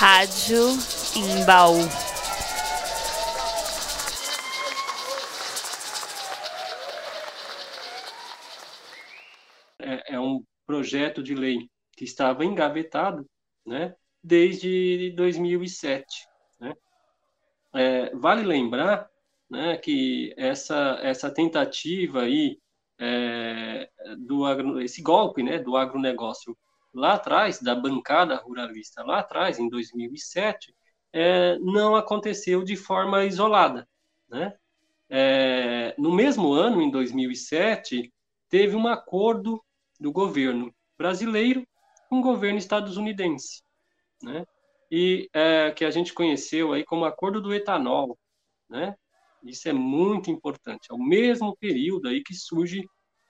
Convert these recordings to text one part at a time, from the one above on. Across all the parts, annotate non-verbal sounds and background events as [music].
Rádio Imbaú. É, é um projeto de lei que estava engavetado, né, desde 2007. Né? É, vale lembrar né, que essa, essa tentativa aí é, do agro, esse golpe né, do agronegócio lá atrás, da bancada ruralista lá atrás, em 2007, é, não aconteceu de forma isolada. Né? É, no mesmo ano, em 2007, teve um acordo do governo brasileiro com o governo estadunidense, né? e é, que a gente conheceu aí como Acordo do Etanol, né? Isso é muito importante. É o mesmo período aí que surge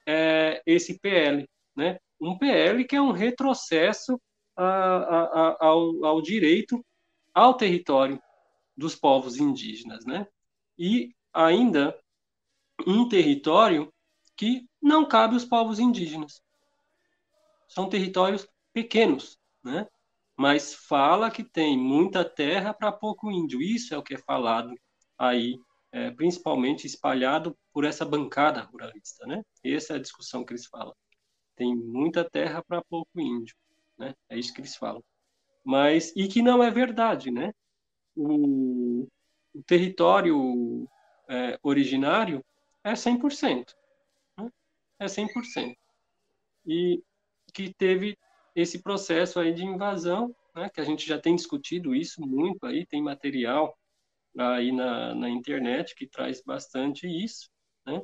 é, esse PL, né? Um PL que é um retrocesso a, a, a, ao, ao direito ao território dos povos indígenas, né? E ainda um território que não cabe aos povos indígenas. São territórios pequenos, né? Mas fala que tem muita terra para pouco índio. Isso é o que é falado aí é, principalmente espalhado por essa bancada ruralista, né? Essa é a discussão que eles falam. Tem muita terra para pouco índio, né? É isso que eles falam. Mas e que não é verdade, né? O, o território é, originário é 100%, né? É 100%. E que teve esse processo aí de invasão, né? Que a gente já tem discutido isso muito aí, tem material aí na, na internet que traz bastante isso, né?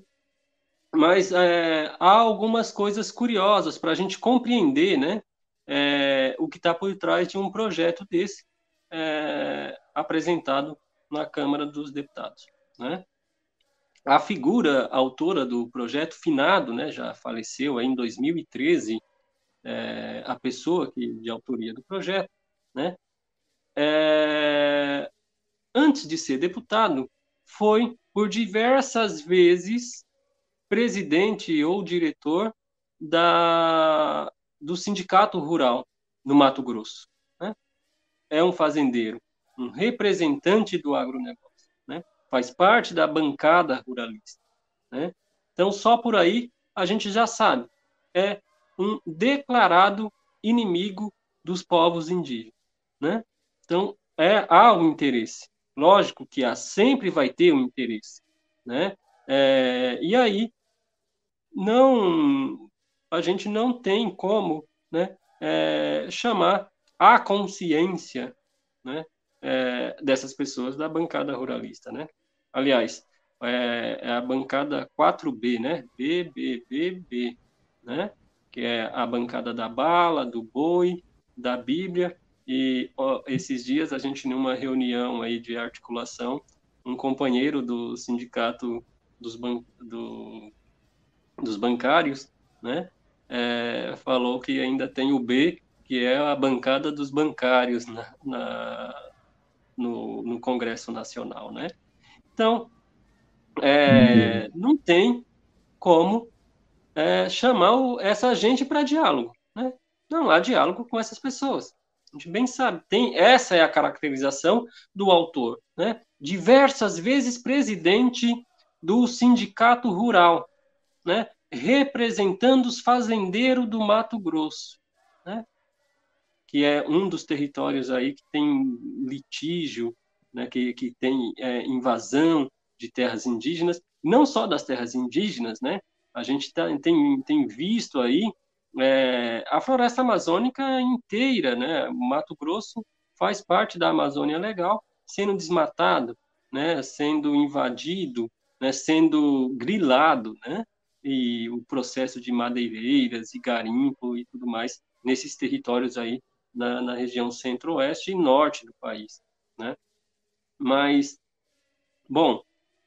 Mas é, há algumas coisas curiosas para a gente compreender, né? É, o que está por trás de um projeto desse é, apresentado na Câmara dos Deputados, né? A figura autora do projeto finado, né? Já faleceu em 2013, é, a pessoa que de autoria do projeto, né? É, antes de ser deputado, foi por diversas vezes presidente ou diretor da, do Sindicato Rural no Mato Grosso. Né? É um fazendeiro, um representante do agronegócio, né? faz parte da bancada ruralista. Né? Então, só por aí a gente já sabe, é um declarado inimigo dos povos indígenas. Né? Então, é, há um interesse. Lógico que há, sempre vai ter um interesse, né? É, e aí, não, a gente não tem como né, é, chamar a consciência né, é, dessas pessoas da bancada ruralista, né? Aliás, é, é a bancada 4B, né? BBBB, né? Que é a bancada da bala, do boi, da Bíblia e ó, esses dias a gente numa reunião aí de articulação, um companheiro do sindicato dos, ban do, dos bancários, né, é, falou que ainda tem o B, que é a bancada dos bancários na, na no, no, Congresso Nacional, né? Então, é, não tem como é, chamar o, essa gente para diálogo, né? Não há diálogo com essas pessoas. A gente bem sabe, tem essa é a caracterização do autor, né? Diversas vezes presidente do sindicato rural, né? Representando os fazendeiros do Mato Grosso, né? Que é um dos territórios aí que tem litígio, né? Que, que tem é, invasão de terras indígenas, não só das terras indígenas, né? A gente tá, tem, tem visto aí é, a floresta amazônica inteira, né? O Mato Grosso faz parte da Amazônia Legal, sendo desmatado, né? Sendo invadido, né? Sendo grilado, né? E o processo de madeireiras e garimpo e tudo mais nesses territórios aí na, na região centro-oeste e norte do país, né? Mas, bom,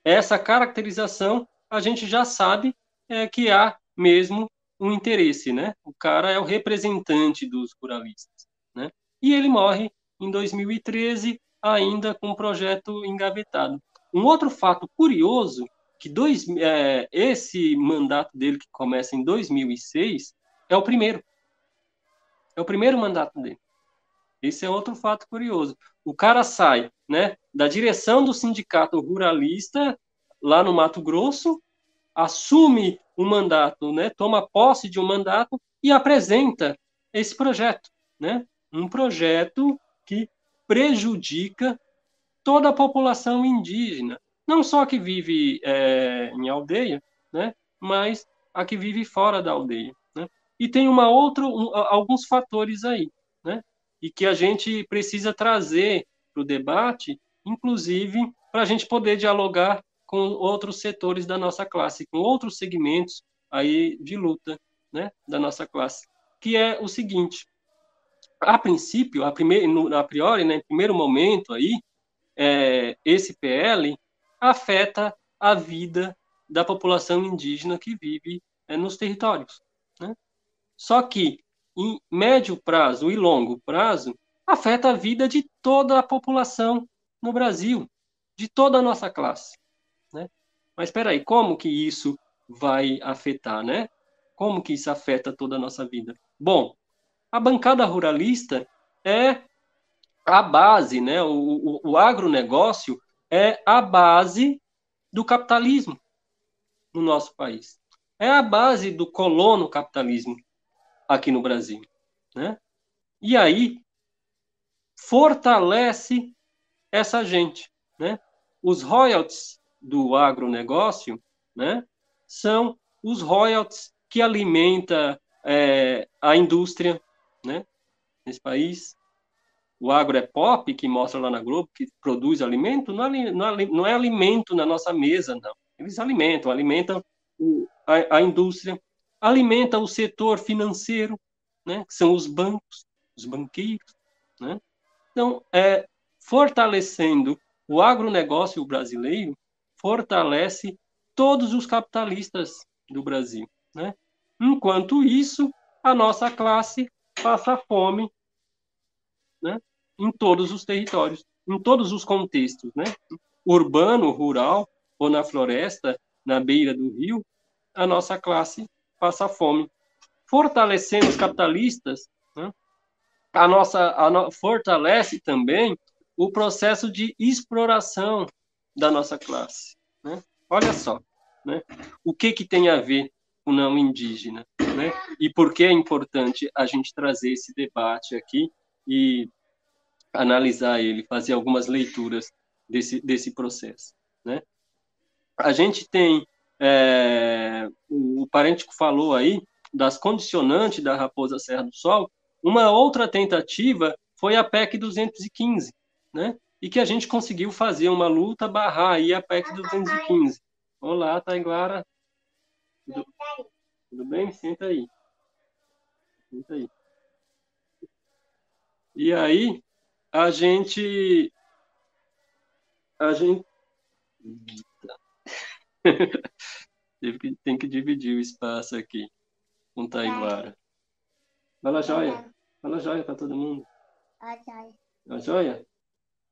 essa caracterização a gente já sabe é, que há mesmo um interesse, né? O cara é o representante dos ruralistas, né? E ele morre em 2013 ainda com um projeto engavetado. Um outro fato curioso que dois, é, esse mandato dele que começa em 2006 é o primeiro. É o primeiro mandato dele. Esse é outro fato curioso. O cara sai, né, da direção do sindicato ruralista lá no Mato Grosso, assume um mandato, né, toma posse de um mandato e apresenta esse projeto, né, um projeto que prejudica toda a população indígena, não só que vive é, em aldeia, né, mas a que vive fora da aldeia. Né? E tem uma outra, um, alguns fatores aí, né, e que a gente precisa trazer para o debate, inclusive para a gente poder dialogar com outros setores da nossa classe, com outros segmentos aí de luta, né, da nossa classe, que é o seguinte: a princípio, a, primeiro, a priori, né, primeiro momento aí, é, esse PL afeta a vida da população indígena que vive é, nos territórios. Né? Só que, em médio prazo e longo prazo, afeta a vida de toda a população no Brasil, de toda a nossa classe. Né? Mas espera aí, como que isso vai afetar, né? Como que isso afeta toda a nossa vida? Bom, a bancada ruralista é a base, né? O, o, o agronegócio é a base do capitalismo no nosso país. É a base do colono capitalismo aqui no Brasil, né? E aí fortalece essa gente, né? Os royalties do agronegócio, né? São os royalties que alimenta é, a indústria, né? Nesse país, o agro é pop, que mostra lá na Globo, que produz alimento, não é, é, não é alimento na nossa mesa, não. Eles alimentam, alimentam o, a, a, indústria, alimenta o setor financeiro, né, que são os bancos, os banqueiros. Né? Então, é, fortalecendo o agronegócio brasileiro, fortalece todos os capitalistas do Brasil. Né? Enquanto isso, a nossa classe passa fome né, em todos os territórios, em todos os contextos, né? urbano, rural ou na floresta, na beira do rio, a nossa classe passa fome. Fortalecendo os capitalistas, né, a nossa a no, fortalece também o processo de exploração da nossa classe. Né? Olha só, né? o que, que tem a ver com o não indígena? Né? E por que é importante a gente trazer esse debate aqui e analisar ele, fazer algumas leituras desse, desse processo. Né? A gente tem, é, o, Parêntico falou aí, das condicionantes da Raposa Serra do Sol, uma outra tentativa foi a PEC 215, né? E que a gente conseguiu fazer uma luta, barrar aí a PEC 215. Olá, Taiguara. Tudo, tudo bem? Senta aí. Senta aí. E aí, a gente a gente [laughs] tem que dividir o espaço aqui com Taiguara. Fala joia. Fala joia para todo mundo. A joia. A joia?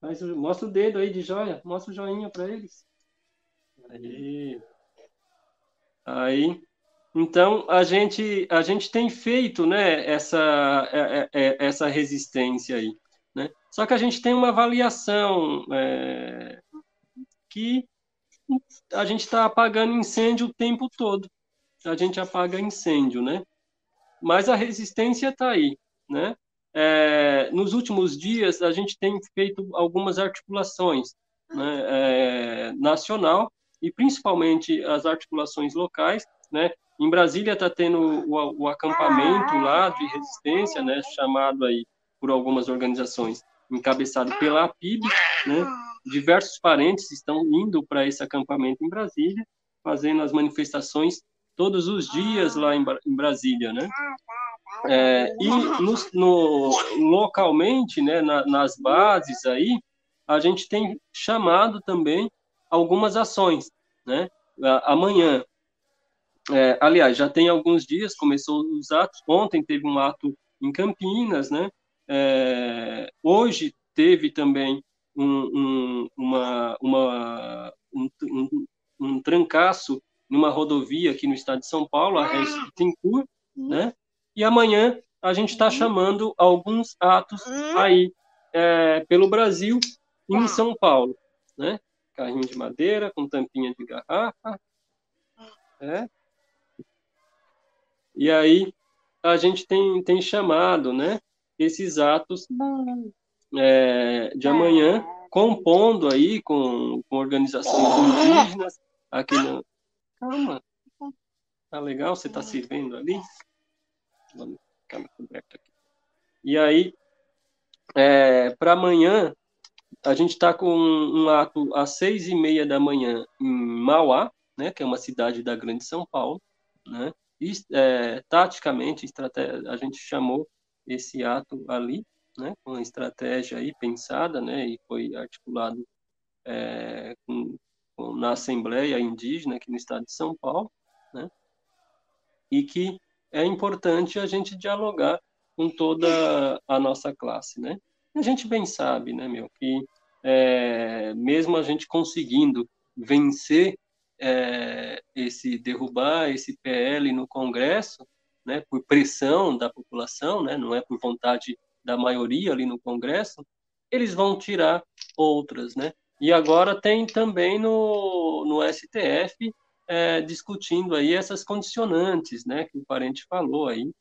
Faz, mostra o dedo aí de joia. Mostra o joinha para eles. Aí. Aí. Então a gente a gente tem feito, né, essa é, é, é, essa resistência aí. Né? Só que a gente tem uma avaliação é, que a gente está apagando incêndio o tempo todo. A gente apaga incêndio, né? Mas a resistência está aí, né? Nos últimos dias, a gente tem feito algumas articulações né, nacional e principalmente as articulações locais, né? Em Brasília está tendo o, o, acampamento lá de resistência, né? Chamado aí por algumas organizações, encabeçado pela PIB, né? Diversos parentes estão indo para esse acampamento em Brasília, fazendo as manifestações todos os dias lá em, em Brasília, né? É, e no, no, localmente, né, na, nas bases aí, a gente tem chamado também algumas ações, né? Amanhã, é, aliás, já tem alguns dias, começou os atos, ontem teve um ato em Campinas, né? É, hoje teve também um, um, uma, uma, um, um, um, trancaço numa rodovia aqui no estado de São Paulo, a Regis Bittencourt, né? E amanhã a gente está chamando alguns atos aí é, pelo Brasil e em São Paulo, né? Carrinho de madeira com tampinha de garrafa, é. E aí a gente tem, tem chamado, né? Esses atos é, de amanhã, compondo aí com, com organizações indígenas aqui no. Calma. Tá legal? Você está se vendo ali? Vamos ficar coberto aqui. E aí, é, para amanhã, a gente está com um ato às seis e meia da manhã em Mauá, né, que é uma cidade da Grande São Paulo, né? E, é, taticamente, a gente chamou esse ato ali, né, com uma estratégia aí pensada, né, e foi articulado é, com, com, na Assembleia Indígena aqui no estado de São Paulo, né, e que é importante a gente dialogar com toda a nossa classe, né. A gente bem sabe, né, meu, que é, mesmo a gente conseguindo vencer é, esse derrubar esse PL no Congresso, né, por pressão da população, né, não é por vontade da maioria ali no Congresso, eles vão tirar outras, né? E agora tem também no, no STF é, discutindo aí essas condicionantes, né, que o parente falou aí,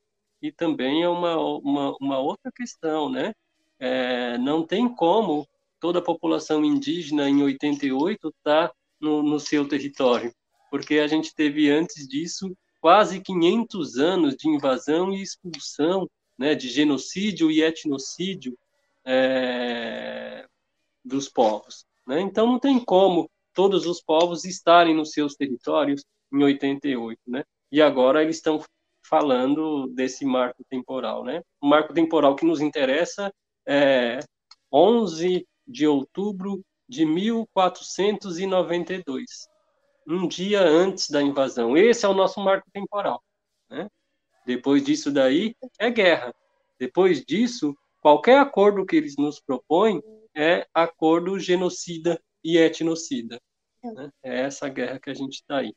e também é uma, uma, uma outra questão, né? É, não tem como toda a população indígena em 88 estar tá no, no seu território, porque a gente teve antes disso quase 500 anos de invasão e expulsão, né, de genocídio e etnocídio é, dos povos. Né? Então não tem como todos os povos estarem nos seus territórios em 88, né? E agora eles estão falando desse marco temporal, né? O marco temporal que nos interessa é 11 de outubro de 1492, um dia antes da invasão. Esse é o nosso marco temporal. Né? Depois disso daí é guerra. Depois disso, qualquer acordo que eles nos propõem é acordo genocida e etnocida. Né? É essa guerra que a gente está aí.